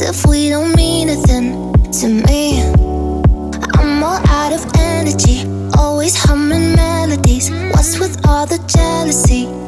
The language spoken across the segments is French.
if we don't mean a thing to me. I'm all out of energy, always humming melodies. What's with all the jealousy?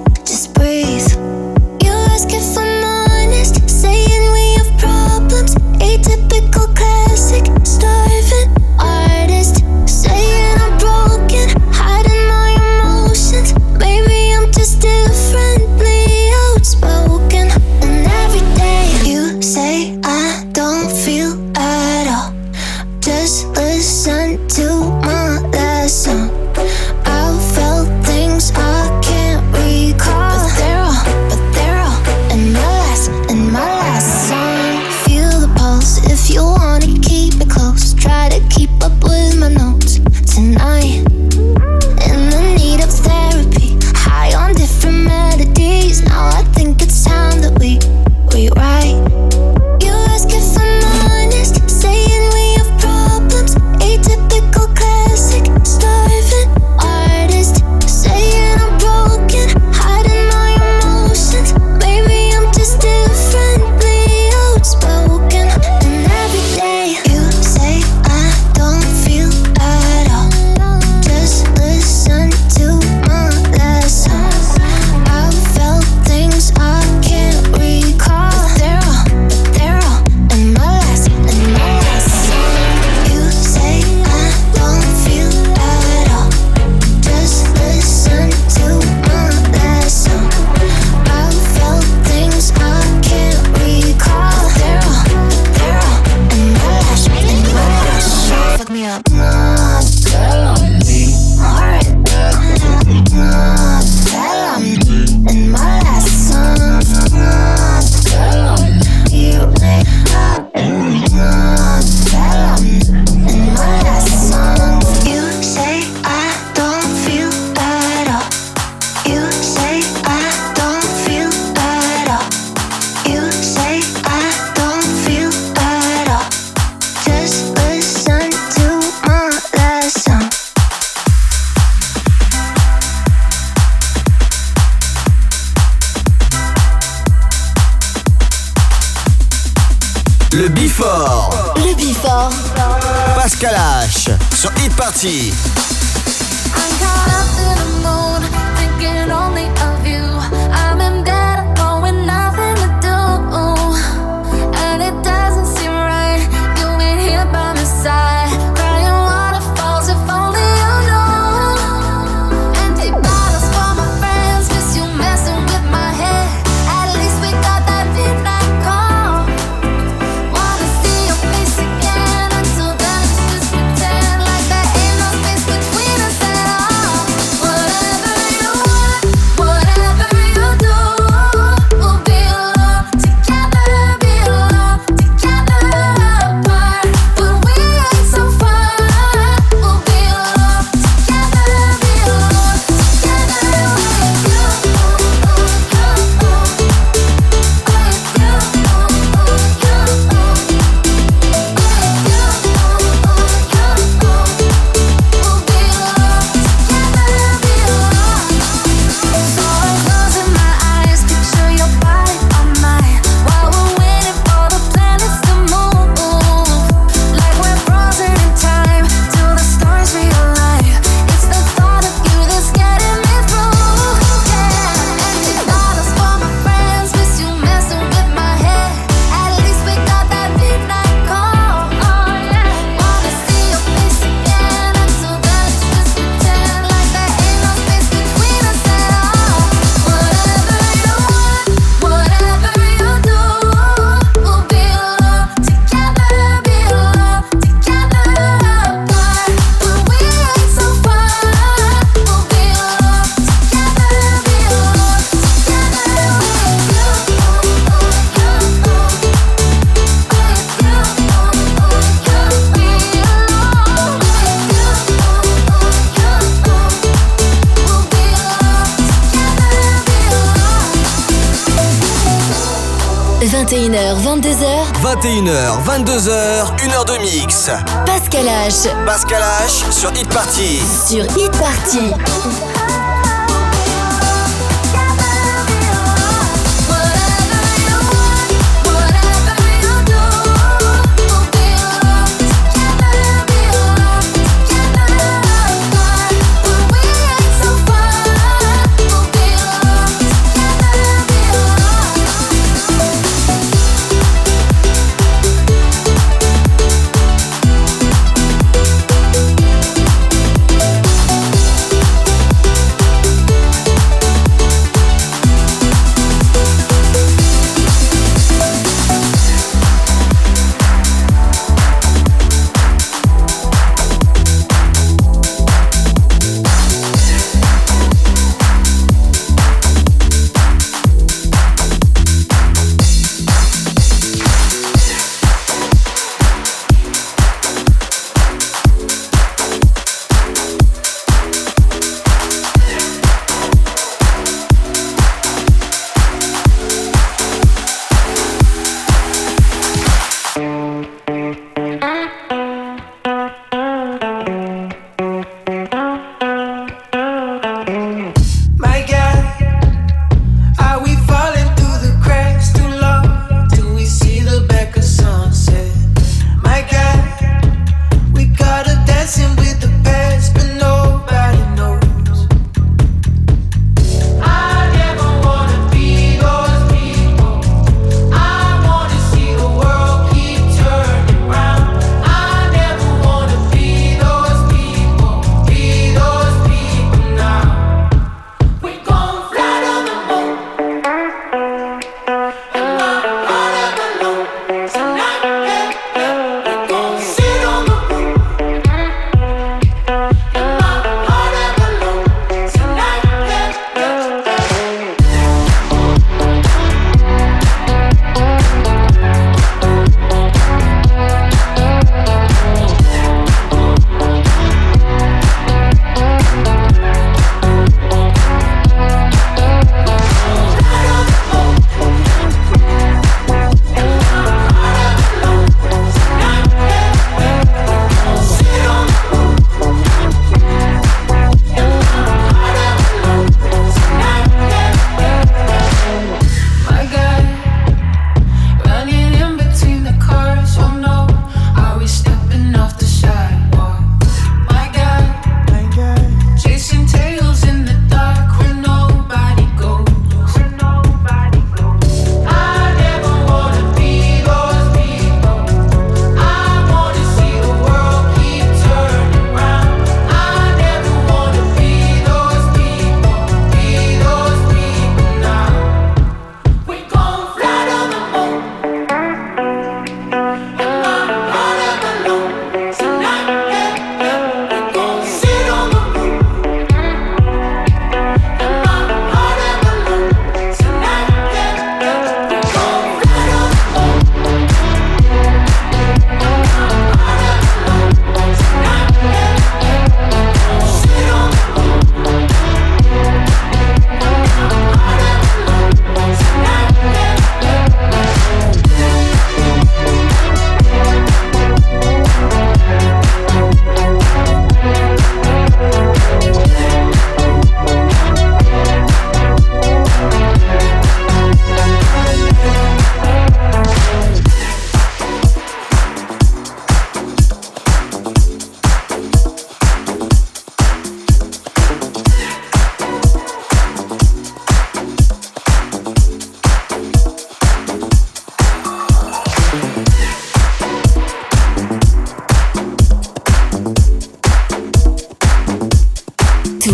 Sur Hit Party. Sur Hit Party.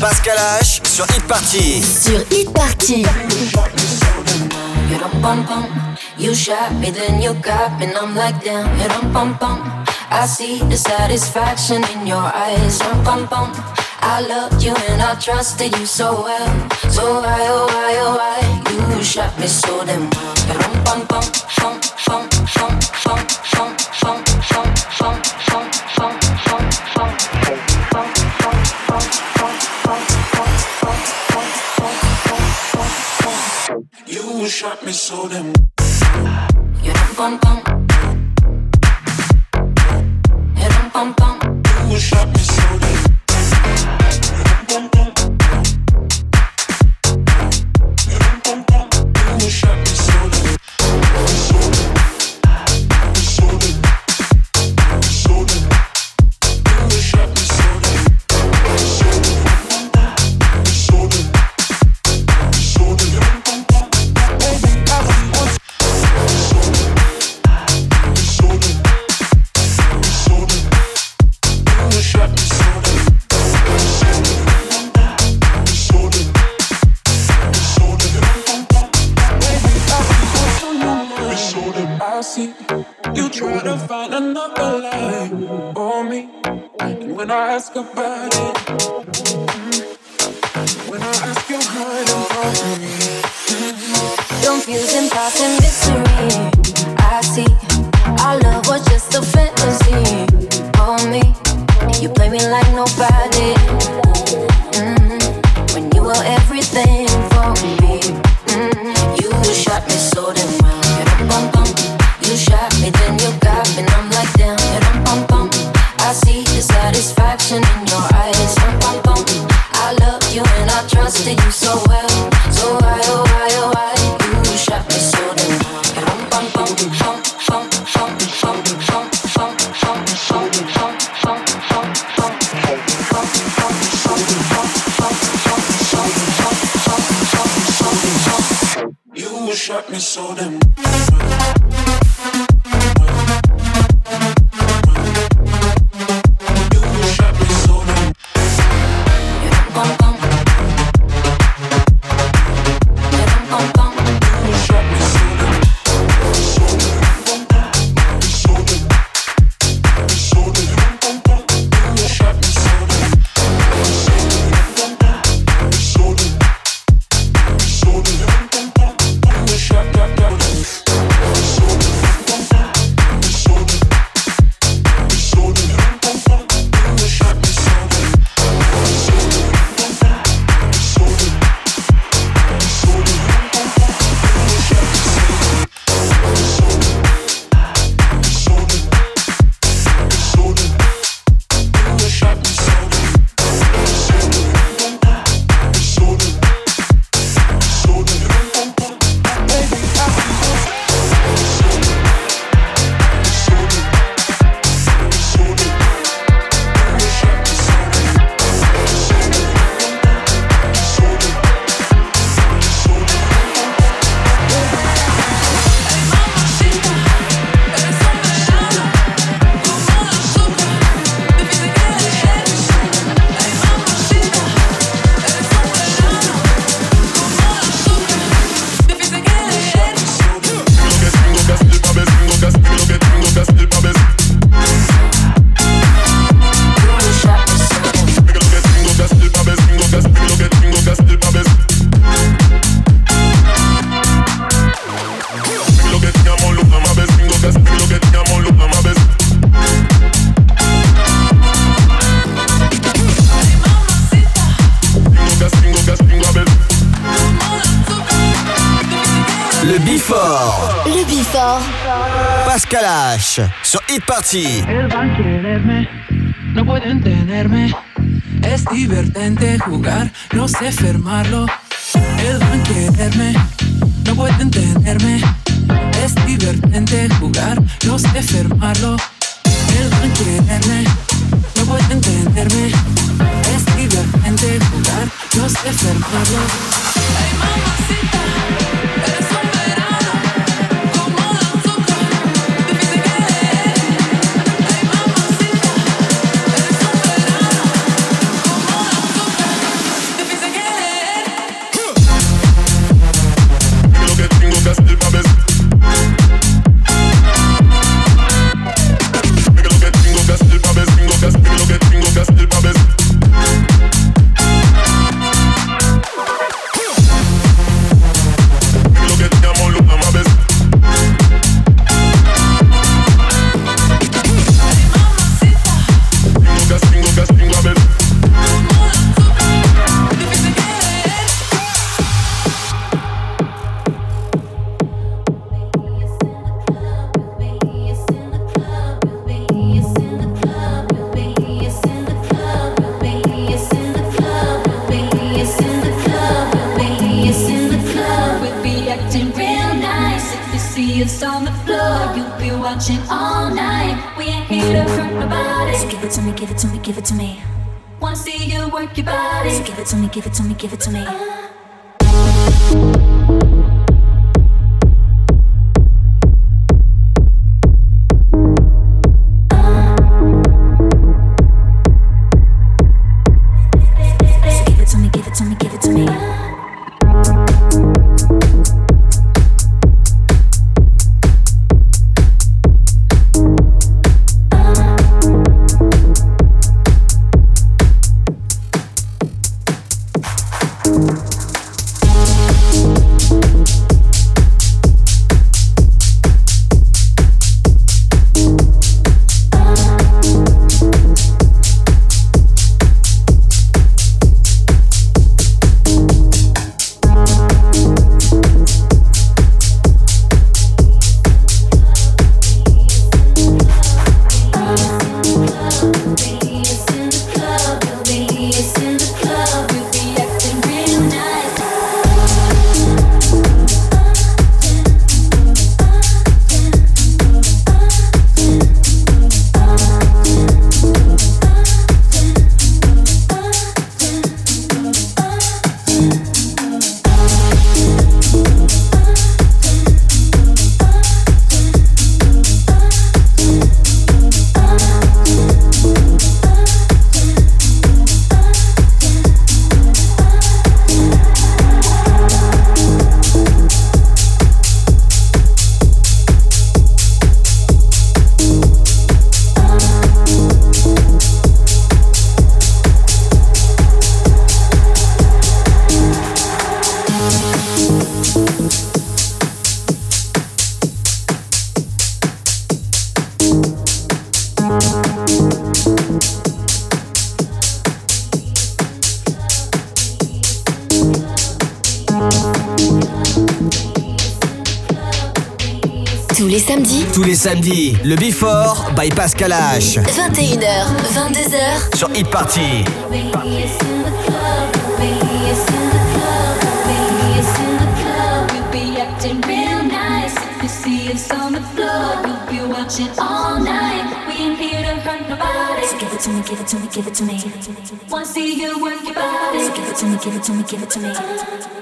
Pascal H sur Hit Party. Sur Hit Party. You shot me, then you got me, and I'm like damn. I see the satisfaction in your eyes. I loved you and I trusted you so well. So why, oh why, oh why? You shot me so damn shot me. You're a bon bon. Sur Hit Party. Él no pueden tenerme. Es divertente jugar, no sé fermarlo. Él va a quererme, no pueden tenerme. Es divertente jugar, no sé fermarlo. Él va a quererme, no pueden tenerme. Es divertente jugar, no sé fermarlo. Hey, mamacita. give it to me, give it to me. Wanna see you work your body. So give it to me, give it to me, give it to me. Uh. Samedis, le Before by Pascal H. 21h, 22h sur Hit Party. all night. We ain't here to hurt nobody. So give it to me, give it to me, give it to me. Wanna see you work your body. So give it to me, give it to me, give it to me.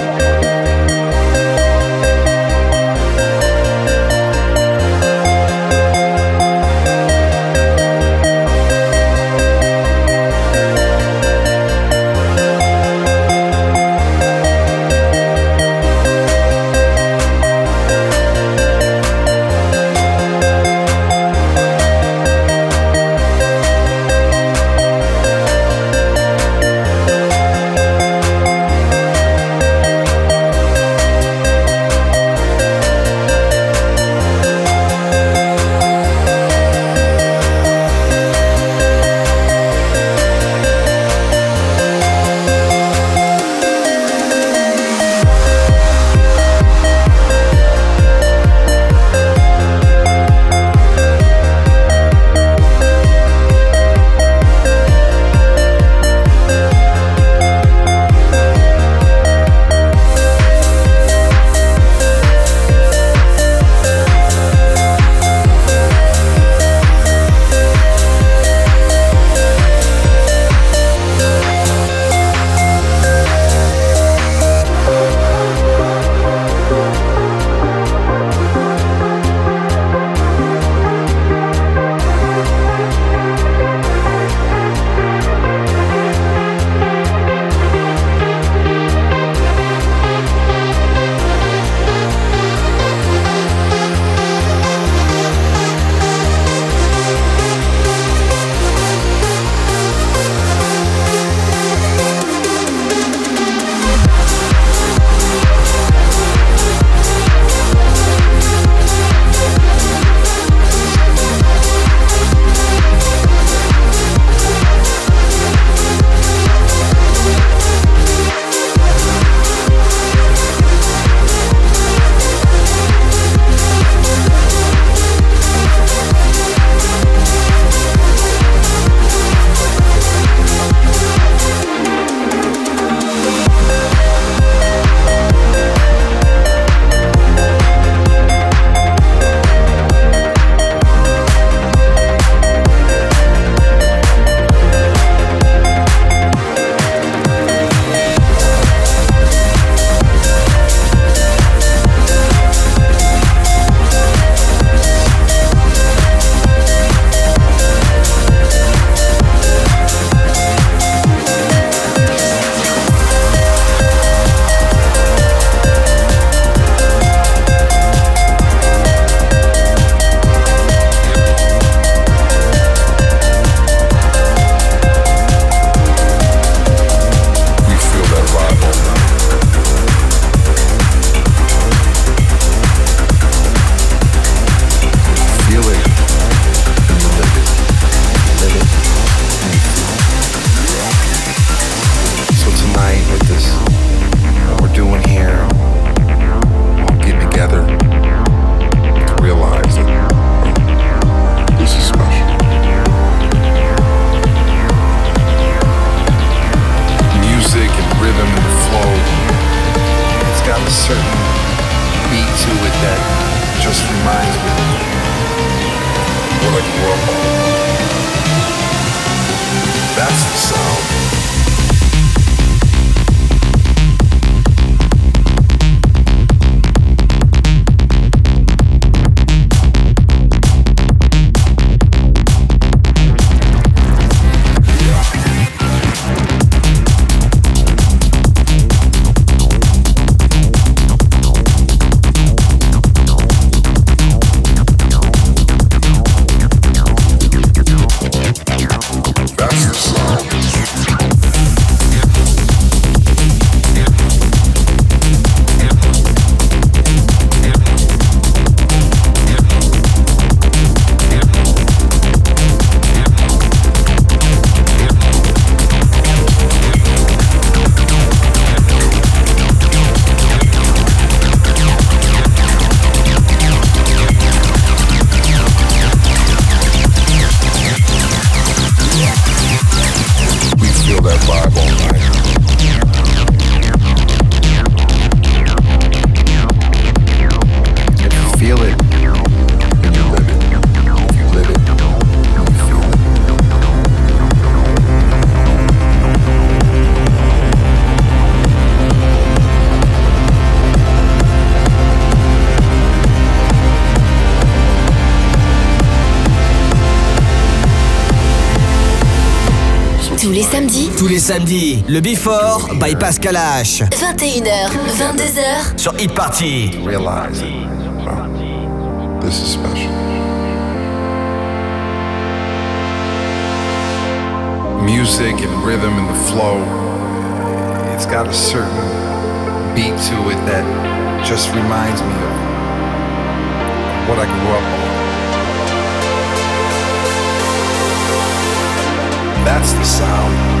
Samedis Tous les samedis, le Before by Pascal H. 21h, 22h sur Hit Party. Realize it. Wow. This is special. Music and rhythm and the flow, it's got a certain beat to it that just reminds me of what I grew up on. That's the sound.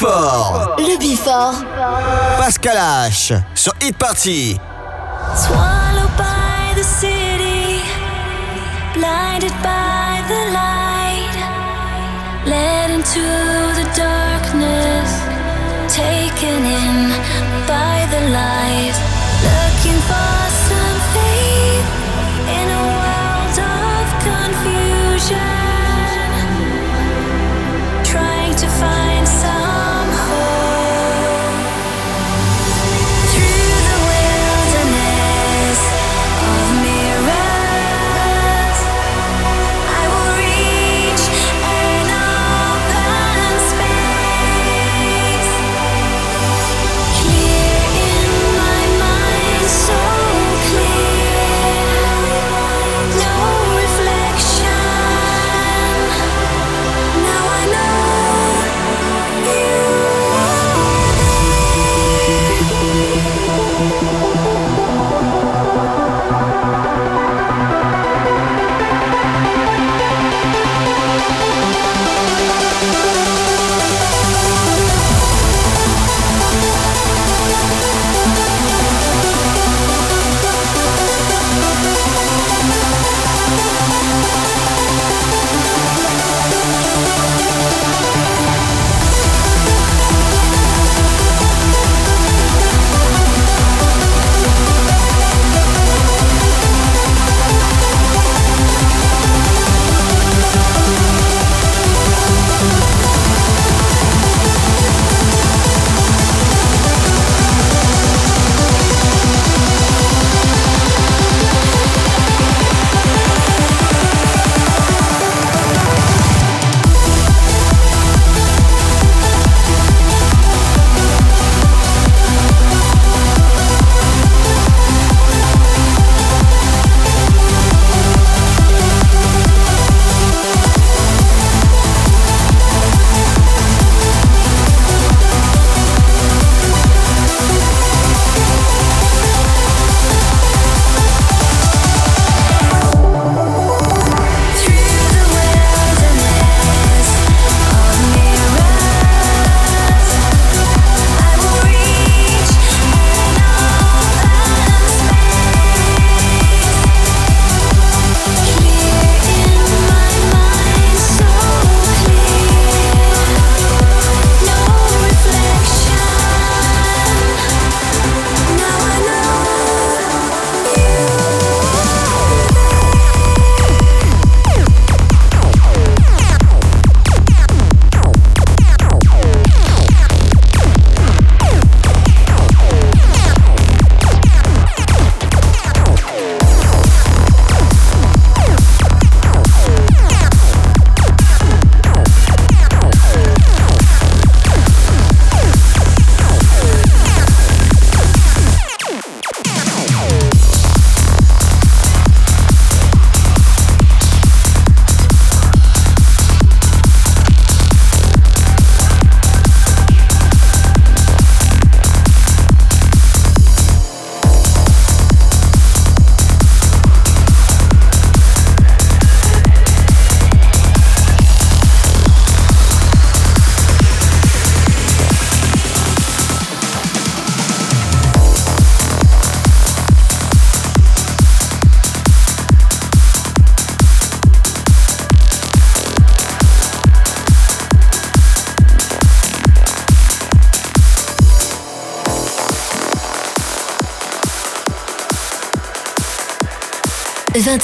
Party. Le Bifort. Pascal H. Sur Hit Party. Swallowed by the city, blinded by the light, led into the darkness, taken in by the light, looking for